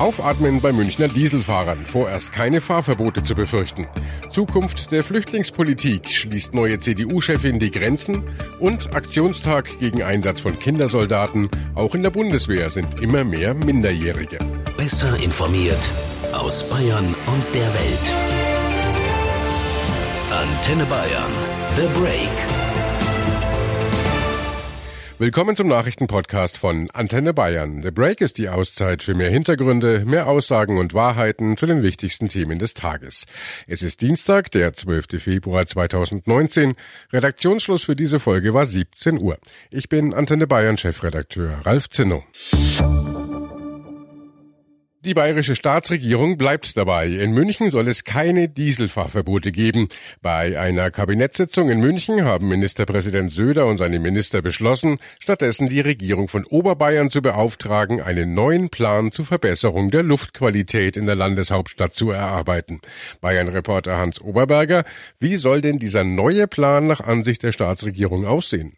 Aufatmen bei Münchner Dieselfahrern. Vorerst keine Fahrverbote zu befürchten. Zukunft der Flüchtlingspolitik schließt neue CDU-Chefin die Grenzen und Aktionstag gegen Einsatz von Kindersoldaten. Auch in der Bundeswehr sind immer mehr Minderjährige. Besser informiert aus Bayern und der Welt. Antenne Bayern. The Break. Willkommen zum Nachrichtenpodcast von Antenne Bayern. The Break ist die Auszeit für mehr Hintergründe, mehr Aussagen und Wahrheiten zu den wichtigsten Themen des Tages. Es ist Dienstag, der 12. Februar 2019. Redaktionsschluss für diese Folge war 17 Uhr. Ich bin Antenne Bayern Chefredakteur Ralf Zinno. Die bayerische Staatsregierung bleibt dabei. In München soll es keine Dieselfahrverbote geben. Bei einer Kabinettssitzung in München haben Ministerpräsident Söder und seine Minister beschlossen, stattdessen die Regierung von Oberbayern zu beauftragen, einen neuen Plan zur Verbesserung der Luftqualität in der Landeshauptstadt zu erarbeiten. Bayern-Reporter Hans Oberberger, wie soll denn dieser neue Plan nach Ansicht der Staatsregierung aussehen?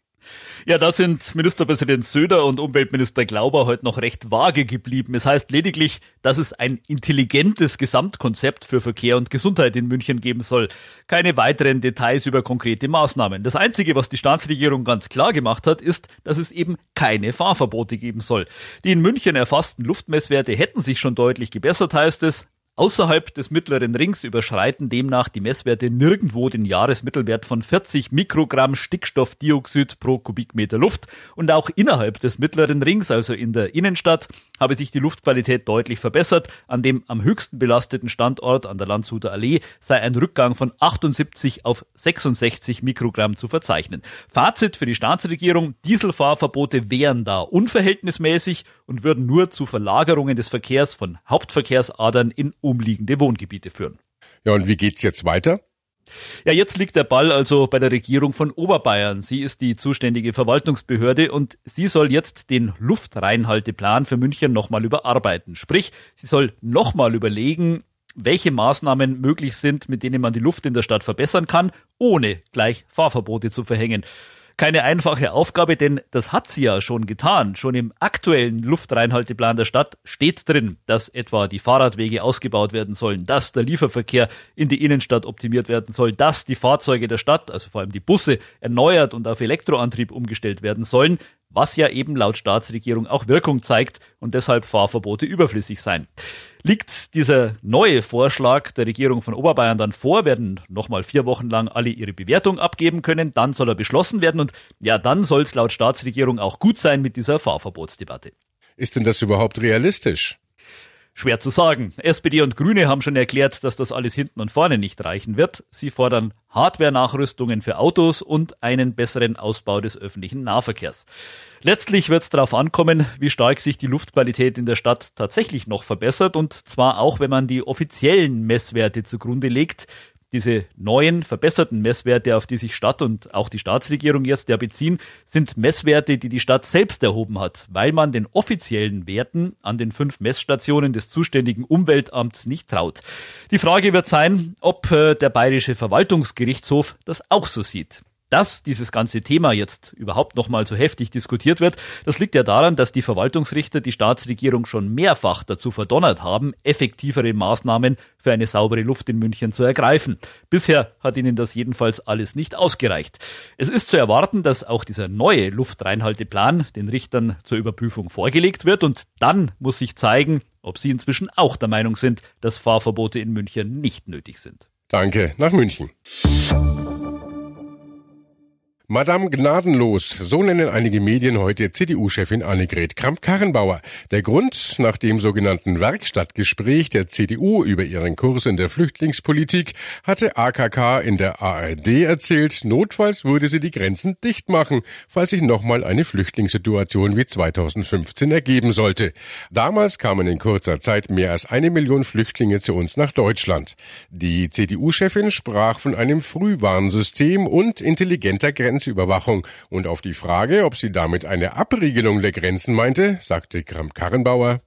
Ja, da sind Ministerpräsident Söder und Umweltminister Glauber heute noch recht vage geblieben. Es heißt lediglich, dass es ein intelligentes Gesamtkonzept für Verkehr und Gesundheit in München geben soll. Keine weiteren Details über konkrete Maßnahmen. Das Einzige, was die Staatsregierung ganz klar gemacht hat, ist, dass es eben keine Fahrverbote geben soll. Die in München erfassten Luftmesswerte hätten sich schon deutlich gebessert, heißt es. Außerhalb des mittleren Rings überschreiten demnach die Messwerte nirgendwo den Jahresmittelwert von 40 Mikrogramm Stickstoffdioxid pro Kubikmeter Luft und auch innerhalb des mittleren Rings, also in der Innenstadt, habe sich die Luftqualität deutlich verbessert. An dem am höchsten belasteten Standort an der Landshuter Allee sei ein Rückgang von 78 auf 66 Mikrogramm zu verzeichnen. Fazit für die Staatsregierung, Dieselfahrverbote wären da unverhältnismäßig und würden nur zu Verlagerungen des Verkehrs von Hauptverkehrsadern in umliegende Wohngebiete führen. Ja, und wie geht's jetzt weiter? Ja, jetzt liegt der Ball also bei der Regierung von Oberbayern. Sie ist die zuständige Verwaltungsbehörde und sie soll jetzt den Luftreinhalteplan für München nochmal überarbeiten. Sprich, sie soll nochmal überlegen, welche Maßnahmen möglich sind, mit denen man die Luft in der Stadt verbessern kann, ohne gleich Fahrverbote zu verhängen keine einfache Aufgabe, denn das hat sie ja schon getan. Schon im aktuellen Luftreinhalteplan der Stadt steht drin, dass etwa die Fahrradwege ausgebaut werden sollen, dass der Lieferverkehr in die Innenstadt optimiert werden soll, dass die Fahrzeuge der Stadt, also vor allem die Busse, erneuert und auf Elektroantrieb umgestellt werden sollen, was ja eben laut Staatsregierung auch Wirkung zeigt und deshalb Fahrverbote überflüssig sein. Liegt dieser neue Vorschlag der Regierung von Oberbayern dann vor, werden nochmal vier Wochen lang alle ihre Bewertung abgeben können, dann soll er beschlossen werden und ja, dann soll es laut Staatsregierung auch gut sein mit dieser Fahrverbotsdebatte. Ist denn das überhaupt realistisch? Schwer zu sagen. SPD und Grüne haben schon erklärt, dass das alles hinten und vorne nicht reichen wird. Sie fordern Hardware-Nachrüstungen für Autos und einen besseren Ausbau des öffentlichen Nahverkehrs. Letztlich wird es darauf ankommen, wie stark sich die Luftqualität in der Stadt tatsächlich noch verbessert und zwar auch, wenn man die offiziellen Messwerte zugrunde legt, diese neuen, verbesserten Messwerte, auf die sich Stadt und auch die Staatsregierung jetzt ja beziehen, sind Messwerte, die die Stadt selbst erhoben hat, weil man den offiziellen Werten an den fünf Messstationen des zuständigen Umweltamts nicht traut. Die Frage wird sein, ob äh, der Bayerische Verwaltungsgerichtshof das auch so sieht dass dieses ganze Thema jetzt überhaupt noch mal so heftig diskutiert wird, das liegt ja daran, dass die Verwaltungsrichter die Staatsregierung schon mehrfach dazu verdonnert haben, effektivere Maßnahmen für eine saubere Luft in München zu ergreifen. Bisher hat ihnen das jedenfalls alles nicht ausgereicht. Es ist zu erwarten, dass auch dieser neue Luftreinhalteplan den Richtern zur Überprüfung vorgelegt wird und dann muss sich zeigen, ob sie inzwischen auch der Meinung sind, dass Fahrverbote in München nicht nötig sind. Danke, nach München. Madame Gnadenlos, so nennen einige Medien heute CDU-Chefin Annegret Kramp-Karrenbauer. Der Grund, nach dem sogenannten Werkstattgespräch der CDU über ihren Kurs in der Flüchtlingspolitik, hatte AKK in der ARD erzählt, notfalls würde sie die Grenzen dicht machen, falls sich nochmal eine Flüchtlingssituation wie 2015 ergeben sollte. Damals kamen in kurzer Zeit mehr als eine Million Flüchtlinge zu uns nach Deutschland. Die CDU-Chefin sprach von einem Frühwarnsystem und intelligenter Grenzen Grenzüberwachung. Und auf die Frage, ob sie damit eine Abriegelung der Grenzen meinte, sagte Kramp-Karrenbauer,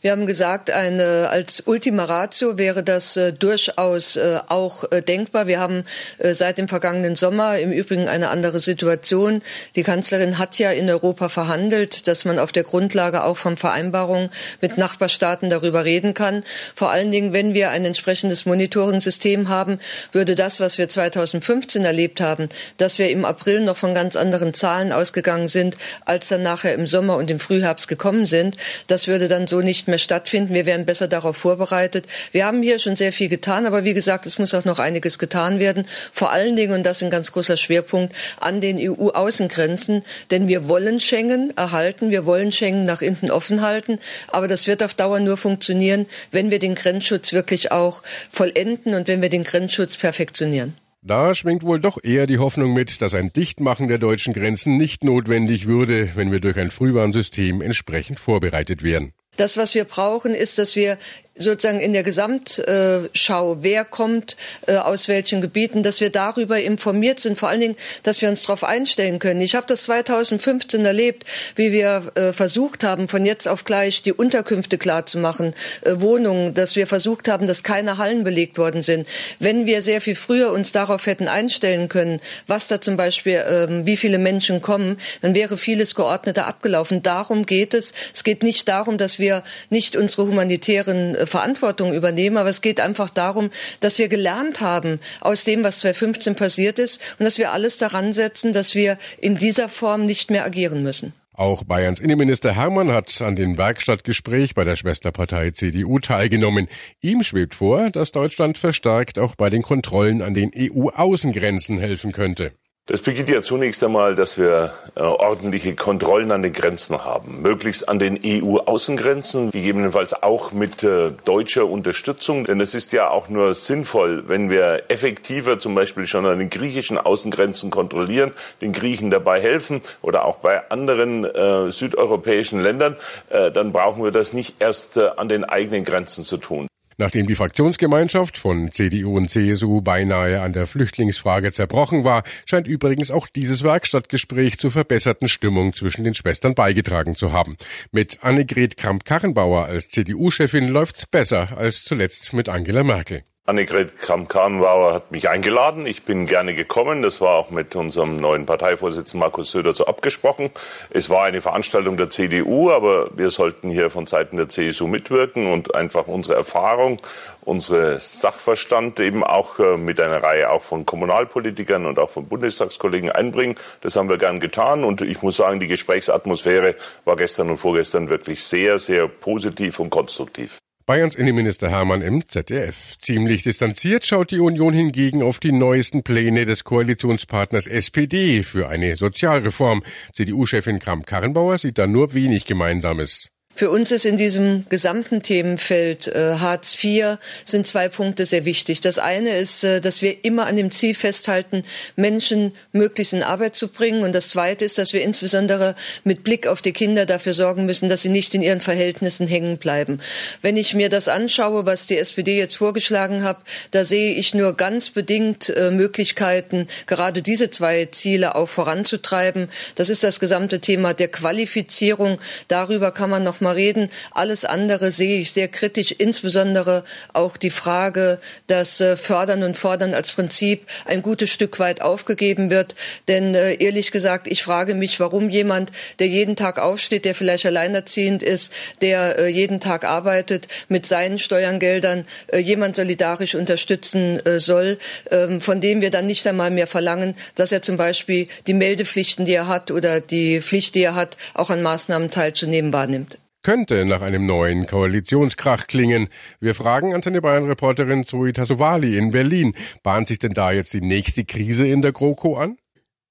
Wir haben gesagt, eine, als Ultima Ratio wäre das äh, durchaus äh, auch äh, denkbar. Wir haben äh, seit dem vergangenen Sommer im Übrigen eine andere Situation. Die Kanzlerin hat ja in Europa verhandelt, dass man auf der Grundlage auch von Vereinbarungen mit Nachbarstaaten darüber reden kann. Vor allen Dingen, wenn wir ein entsprechendes Monitoring-System haben, würde das, was wir 2015 erlebt haben, dass wir im April noch von ganz anderen Zahlen ausgegangen sind, als dann nachher im Sommer und im Frühherbst gekommen sind, das würde dann so nicht mehr stattfinden. Wir wären besser darauf vorbereitet. Wir haben hier schon sehr viel getan, aber wie gesagt, es muss auch noch einiges getan werden. Vor allen Dingen, und das ist ein ganz großer Schwerpunkt, an den EU-Außengrenzen. Denn wir wollen Schengen erhalten, wir wollen Schengen nach innen offen halten. Aber das wird auf Dauer nur funktionieren, wenn wir den Grenzschutz wirklich auch vollenden und wenn wir den Grenzschutz perfektionieren. Da schwingt wohl doch eher die Hoffnung mit, dass ein Dichtmachen der deutschen Grenzen nicht notwendig würde, wenn wir durch ein Frühwarnsystem entsprechend vorbereitet wären. Das, was wir brauchen, ist, dass wir sozusagen in der Gesamtschau, wer kommt äh, aus welchen Gebieten, dass wir darüber informiert sind, vor allen Dingen, dass wir uns darauf einstellen können. Ich habe das 2015 erlebt, wie wir äh, versucht haben, von jetzt auf gleich die Unterkünfte klarzumachen, äh, Wohnungen, dass wir versucht haben, dass keine Hallen belegt worden sind. Wenn wir sehr viel früher uns darauf hätten einstellen können, was da zum Beispiel, ähm, wie viele Menschen kommen, dann wäre vieles geordneter abgelaufen. Darum geht es. Es geht nicht darum, dass wir nicht unsere humanitären Verantwortung übernehmen, aber es geht einfach darum, dass wir gelernt haben aus dem, was 2015 passiert ist und dass wir alles daran setzen, dass wir in dieser Form nicht mehr agieren müssen. Auch Bayerns Innenminister Hermann hat an dem Werkstattgespräch bei der Schwesterpartei CDU teilgenommen. Ihm schwebt vor, dass Deutschland verstärkt auch bei den Kontrollen an den EU-Außengrenzen helfen könnte. Das beginnt ja zunächst einmal, dass wir äh, ordentliche Kontrollen an den Grenzen haben, möglichst an den EU-Außengrenzen, gegebenenfalls auch mit äh, deutscher Unterstützung. Denn es ist ja auch nur sinnvoll, wenn wir effektiver zum Beispiel schon an den griechischen Außengrenzen kontrollieren, den Griechen dabei helfen oder auch bei anderen äh, südeuropäischen Ländern, äh, dann brauchen wir das nicht erst äh, an den eigenen Grenzen zu tun. Nachdem die Fraktionsgemeinschaft von CDU und CSU beinahe an der Flüchtlingsfrage zerbrochen war, scheint übrigens auch dieses Werkstattgespräch zur verbesserten Stimmung zwischen den Schwestern beigetragen zu haben. Mit Annegret Kramp-Karrenbauer als CDU-Chefin läuft's besser als zuletzt mit Angela Merkel. Annegret Kramp-Karrenbauer hat mich eingeladen. Ich bin gerne gekommen. Das war auch mit unserem neuen Parteivorsitzenden Markus Söder so abgesprochen. Es war eine Veranstaltung der CDU, aber wir sollten hier von Seiten der CSU mitwirken und einfach unsere Erfahrung, unsere Sachverstand eben auch äh, mit einer Reihe auch von Kommunalpolitikern und auch von Bundestagskollegen einbringen. Das haben wir gern getan und ich muss sagen, die Gesprächsatmosphäre war gestern und vorgestern wirklich sehr, sehr positiv und konstruktiv. Bayerns Innenminister Hermann im ZDF. Ziemlich distanziert schaut die Union hingegen auf die neuesten Pläne des Koalitionspartners SPD für eine Sozialreform. CDU-Chefin Kramp-Karrenbauer sieht da nur wenig Gemeinsames. Für uns ist in diesem gesamten Themenfeld äh, Hartz IV sind zwei Punkte sehr wichtig. Das eine ist, äh, dass wir immer an dem Ziel festhalten, Menschen möglichst in Arbeit zu bringen. Und das zweite ist, dass wir insbesondere mit Blick auf die Kinder dafür sorgen müssen, dass sie nicht in ihren Verhältnissen hängen bleiben. Wenn ich mir das anschaue, was die SPD jetzt vorgeschlagen hat, da sehe ich nur ganz bedingt äh, Möglichkeiten, gerade diese zwei Ziele auch voranzutreiben. Das ist das gesamte Thema der Qualifizierung. Darüber kann man noch mal mal reden. Alles andere sehe ich sehr kritisch, insbesondere auch die Frage, dass äh, Fördern und Fordern als Prinzip ein gutes Stück weit aufgegeben wird. Denn äh, ehrlich gesagt, ich frage mich, warum jemand, der jeden Tag aufsteht, der vielleicht alleinerziehend ist, der äh, jeden Tag arbeitet, mit seinen Steuergeldern jemand solidarisch unterstützen soll, ähm, von dem wir dann nicht einmal mehr verlangen, dass er zum Beispiel die Meldepflichten, die er hat oder die Pflicht, die er hat, auch an Maßnahmen teilzunehmen, wahrnimmt könnte nach einem neuen Koalitionskrach klingen. Wir fragen an seine Bayern-Reporterin Zoe Tassovali in Berlin. Bahnt sich denn da jetzt die nächste Krise in der GroKo an?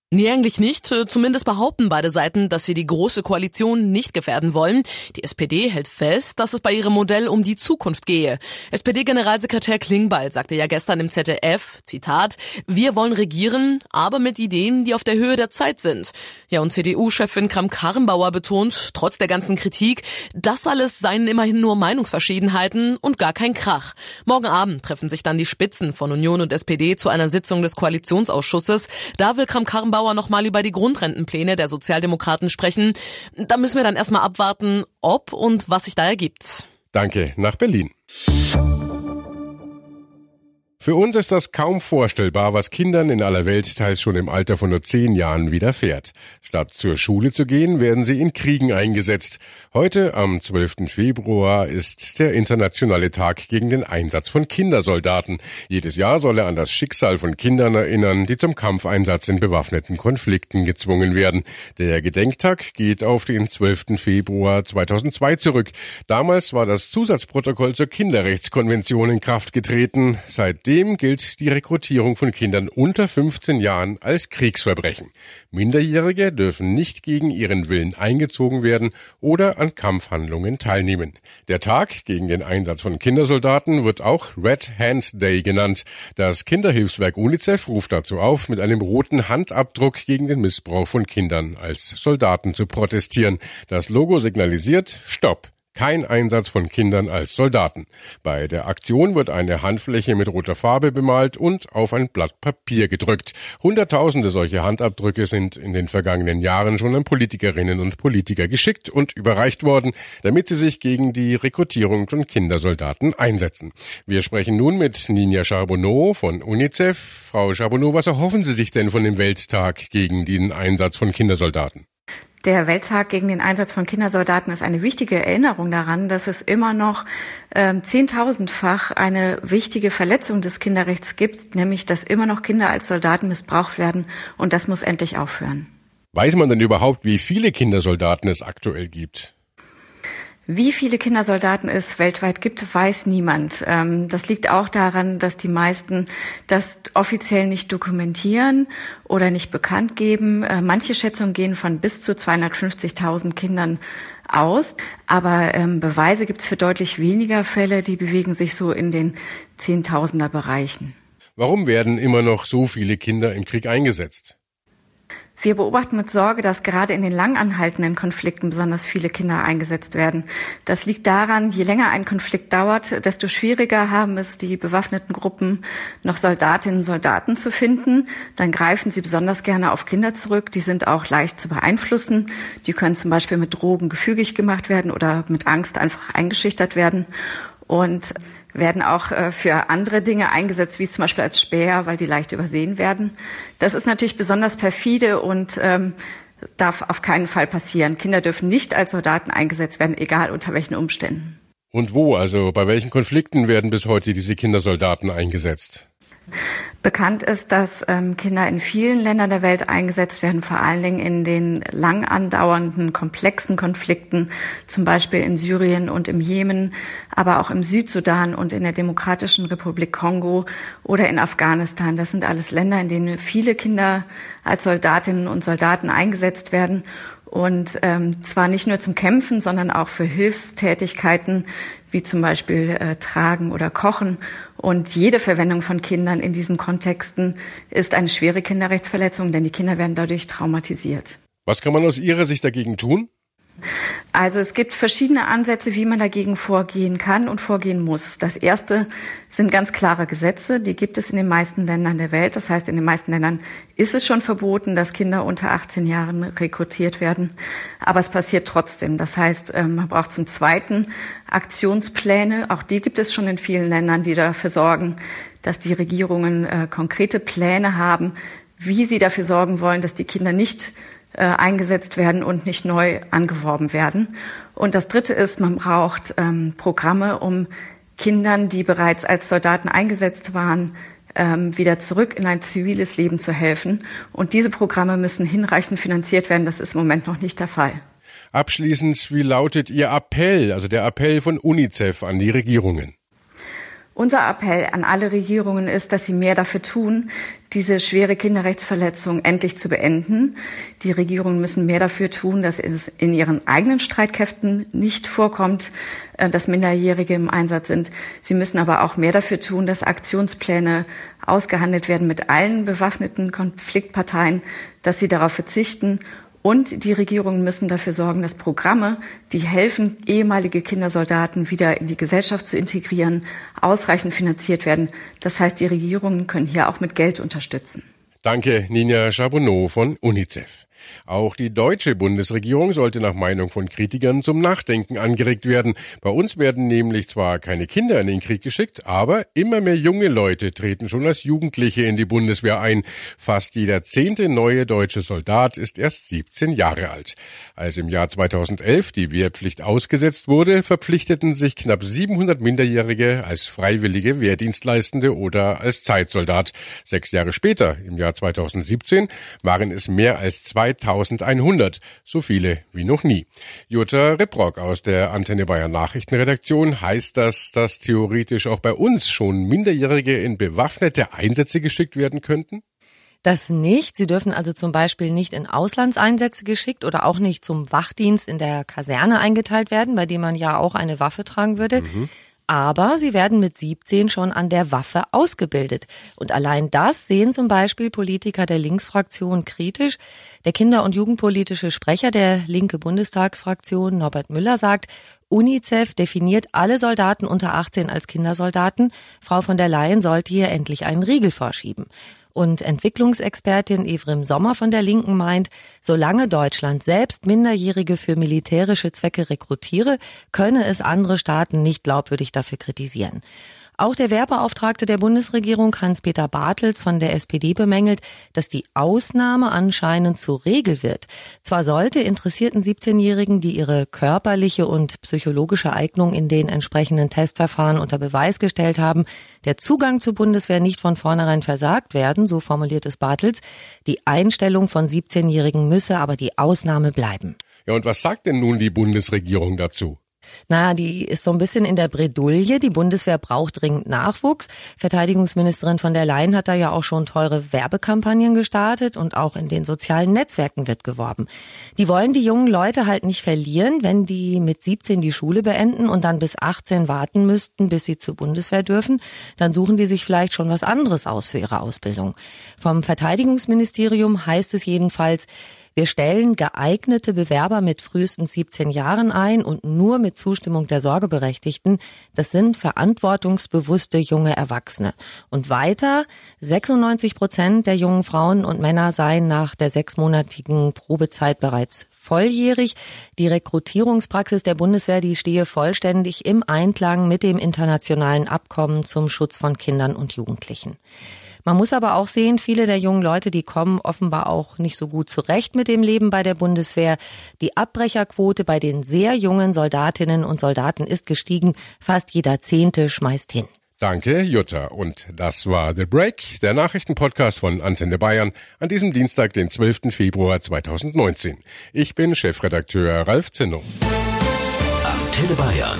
Nee, eigentlich nicht. Zumindest behaupten beide Seiten, dass sie die große Koalition nicht gefährden wollen. Die SPD hält fest, dass es bei ihrem Modell um die Zukunft gehe. SPD-Generalsekretär Klingbeil sagte ja gestern im ZDF, Zitat, wir wollen regieren, aber mit Ideen, die auf der Höhe der Zeit sind. Ja, und CDU-Chefin Kramp-Karrenbauer betont, trotz der ganzen Kritik, das alles seien immerhin nur Meinungsverschiedenheiten und gar kein Krach. Morgen Abend treffen sich dann die Spitzen von Union und SPD zu einer Sitzung des Koalitionsausschusses. Da will Kramp-Karrenbauer Kramp-Karrenbauer nochmal über die Grundrentenpläne der Sozialdemokraten sprechen. Da müssen wir dann erstmal abwarten, ob und was sich da ergibt. Danke nach Berlin. Für uns ist das kaum vorstellbar, was Kindern in aller Welt teils schon im Alter von nur zehn Jahren widerfährt. Statt zur Schule zu gehen, werden sie in Kriegen eingesetzt. Heute, am 12. Februar, ist der internationale Tag gegen den Einsatz von Kindersoldaten. Jedes Jahr soll er an das Schicksal von Kindern erinnern, die zum Kampfeinsatz in bewaffneten Konflikten gezwungen werden. Der Gedenktag geht auf den 12. Februar 2002 zurück. Damals war das Zusatzprotokoll zur Kinderrechtskonvention in Kraft getreten. Seitdem Seitdem gilt die Rekrutierung von Kindern unter 15 Jahren als Kriegsverbrechen. Minderjährige dürfen nicht gegen ihren Willen eingezogen werden oder an Kampfhandlungen teilnehmen. Der Tag gegen den Einsatz von Kindersoldaten wird auch Red Hand Day genannt. Das Kinderhilfswerk UNICEF ruft dazu auf, mit einem roten Handabdruck gegen den Missbrauch von Kindern als Soldaten zu protestieren. Das Logo signalisiert Stopp kein Einsatz von Kindern als Soldaten. Bei der Aktion wird eine Handfläche mit roter Farbe bemalt und auf ein Blatt Papier gedrückt. Hunderttausende solche Handabdrücke sind in den vergangenen Jahren schon an Politikerinnen und Politiker geschickt und überreicht worden, damit sie sich gegen die Rekrutierung von Kindersoldaten einsetzen. Wir sprechen nun mit Ninja Charbonneau von UNICEF. Frau Charbonneau, was erhoffen Sie sich denn von dem Welttag gegen den Einsatz von Kindersoldaten? Der Welttag gegen den Einsatz von Kindersoldaten ist eine wichtige Erinnerung daran, dass es immer noch äh, zehntausendfach eine wichtige Verletzung des Kinderrechts gibt, nämlich dass immer noch Kinder als Soldaten missbraucht werden und das muss endlich aufhören. Weiß man denn überhaupt, wie viele Kindersoldaten es aktuell gibt? Wie viele Kindersoldaten es weltweit gibt, weiß niemand. Ähm, das liegt auch daran, dass die meisten das offiziell nicht dokumentieren oder nicht bekannt geben. Äh, manche Schätzungen gehen von bis zu 250.000 Kindern aus, aber ähm, Beweise gibt es für deutlich weniger Fälle, die bewegen sich so in den Zehntausender Bereichen. Warum werden immer noch so viele Kinder im Krieg eingesetzt? Wir beobachten mit Sorge, dass gerade in den lang anhaltenden Konflikten besonders viele Kinder eingesetzt werden. Das liegt daran, je länger ein Konflikt dauert, desto schwieriger haben es die bewaffneten Gruppen, noch Soldatinnen und Soldaten zu finden. Dann greifen sie besonders gerne auf Kinder zurück. Die sind auch leicht zu beeinflussen. Die können zum Beispiel mit Drogen gefügig gemacht werden oder mit Angst einfach eingeschüchtert werden. Und werden auch äh, für andere Dinge eingesetzt, wie zum Beispiel als Späher, weil die leicht übersehen werden. Das ist natürlich besonders perfide und ähm, darf auf keinen Fall passieren. Kinder dürfen nicht als Soldaten eingesetzt werden, egal unter welchen Umständen. Und wo, also bei welchen Konflikten werden bis heute diese Kindersoldaten eingesetzt? Bekannt ist, dass ähm, Kinder in vielen Ländern der Welt eingesetzt werden, vor allen Dingen in den lang andauernden, komplexen Konflikten, zum Beispiel in Syrien und im Jemen, aber auch im Südsudan und in der Demokratischen Republik Kongo oder in Afghanistan. Das sind alles Länder, in denen viele Kinder als Soldatinnen und Soldaten eingesetzt werden und ähm, zwar nicht nur zum Kämpfen, sondern auch für Hilfstätigkeiten wie zum Beispiel äh, Tragen oder Kochen. Und jede Verwendung von Kindern in diesen Kontexten ist eine schwere Kinderrechtsverletzung, denn die Kinder werden dadurch traumatisiert. Was kann man aus Ihrer Sicht dagegen tun? Also es gibt verschiedene Ansätze, wie man dagegen vorgehen kann und vorgehen muss. Das erste sind ganz klare Gesetze, die gibt es in den meisten Ländern der Welt. Das heißt, in den meisten Ländern ist es schon verboten, dass Kinder unter 18 Jahren rekrutiert werden. Aber es passiert trotzdem. Das heißt, ähm, man braucht zum Zweiten Aktionspläne. Auch die gibt es schon in vielen Ländern, die dafür sorgen, dass die Regierungen äh, konkrete Pläne haben, wie sie dafür sorgen wollen, dass die Kinder nicht äh, eingesetzt werden und nicht neu angeworben werden. Und das Dritte ist, man braucht ähm, Programme, um Kindern, die bereits als Soldaten eingesetzt waren, ähm, wieder zurück in ein ziviles Leben zu helfen. Und diese Programme müssen hinreichend finanziert werden. Das ist im Moment noch nicht der Fall. Abschließend, wie lautet Ihr Appell, also der Appell von UNICEF an die Regierungen? Unser Appell an alle Regierungen ist, dass sie mehr dafür tun, diese schwere Kinderrechtsverletzung endlich zu beenden. Die Regierungen müssen mehr dafür tun, dass es in ihren eigenen Streitkräften nicht vorkommt, äh, dass Minderjährige im Einsatz sind. Sie müssen aber auch mehr dafür tun, dass Aktionspläne ausgehandelt werden mit allen bewaffneten Konfliktparteien, dass sie darauf verzichten und die Regierungen müssen dafür sorgen, dass Programme, die helfen, ehemalige Kindersoldaten wieder in die Gesellschaft zu integrieren, ausreichend finanziert werden. Das heißt, die Regierungen können hier auch mit Geld unterstützen. Danke, Ninja Chabonneau von UNICEF. Auch die deutsche Bundesregierung sollte nach Meinung von Kritikern zum Nachdenken angeregt werden. Bei uns werden nämlich zwar keine Kinder in den Krieg geschickt, aber immer mehr junge Leute treten schon als Jugendliche in die Bundeswehr ein. Fast jeder zehnte neue deutsche Soldat ist erst 17 Jahre alt. Als im Jahr 2011 die Wehrpflicht ausgesetzt wurde, verpflichteten sich knapp 700 Minderjährige als freiwillige Wehrdienstleistende oder als Zeitsoldat. Sechs Jahre später, im Jahr 2017, waren es mehr als zwei 2100, so viele wie noch nie. Jutta Ripprock aus der Antenne Bayern Nachrichtenredaktion, heißt das, dass theoretisch auch bei uns schon Minderjährige in bewaffnete Einsätze geschickt werden könnten? Das nicht. Sie dürfen also zum Beispiel nicht in Auslandseinsätze geschickt oder auch nicht zum Wachdienst in der Kaserne eingeteilt werden, bei dem man ja auch eine Waffe tragen würde. Mhm aber sie werden mit 17 schon an der Waffe ausgebildet. Und allein das sehen zum Beispiel Politiker der Linksfraktion kritisch. Der Kinder- und Jugendpolitische Sprecher der linke Bundestagsfraktion, Norbert Müller, sagt, UNICEF definiert alle Soldaten unter 18 als Kindersoldaten. Frau von der Leyen sollte hier endlich einen Riegel vorschieben. Und Entwicklungsexpertin Evrim Sommer von der Linken meint, solange Deutschland selbst Minderjährige für militärische Zwecke rekrutiere, könne es andere Staaten nicht glaubwürdig dafür kritisieren. Auch der Wehrbeauftragte der Bundesregierung Hans-Peter Bartels von der SPD bemängelt, dass die Ausnahme anscheinend zur Regel wird. Zwar sollte interessierten 17-Jährigen, die ihre körperliche und psychologische Eignung in den entsprechenden Testverfahren unter Beweis gestellt haben, der Zugang zur Bundeswehr nicht von vornherein versagt werden, so formuliert es Bartels. Die Einstellung von 17-Jährigen müsse aber die Ausnahme bleiben. Ja, und was sagt denn nun die Bundesregierung dazu? Naja, die ist so ein bisschen in der Bredouille. Die Bundeswehr braucht dringend Nachwuchs. Verteidigungsministerin von der Leyen hat da ja auch schon teure Werbekampagnen gestartet und auch in den sozialen Netzwerken wird geworben. Die wollen die jungen Leute halt nicht verlieren, wenn die mit 17 die Schule beenden und dann bis 18 warten müssten, bis sie zur Bundeswehr dürfen. Dann suchen die sich vielleicht schon was anderes aus für ihre Ausbildung. Vom Verteidigungsministerium heißt es jedenfalls, wir stellen geeignete Bewerber mit frühestens 17 Jahren ein und nur mit Zustimmung der Sorgeberechtigten. Das sind verantwortungsbewusste junge Erwachsene. Und weiter, 96 Prozent der jungen Frauen und Männer seien nach der sechsmonatigen Probezeit bereits volljährig. Die Rekrutierungspraxis der Bundeswehr, die stehe vollständig im Einklang mit dem internationalen Abkommen zum Schutz von Kindern und Jugendlichen. Man muss aber auch sehen, viele der jungen Leute, die kommen offenbar auch nicht so gut zurecht mit dem Leben bei der Bundeswehr. Die Abbrecherquote bei den sehr jungen Soldatinnen und Soldaten ist gestiegen. Fast jeder Zehnte schmeißt hin. Danke, Jutta. Und das war The Break, der Nachrichtenpodcast von Antenne Bayern an diesem Dienstag, den 12. Februar 2019. Ich bin Chefredakteur Ralf Zinno. Antenne Bayern.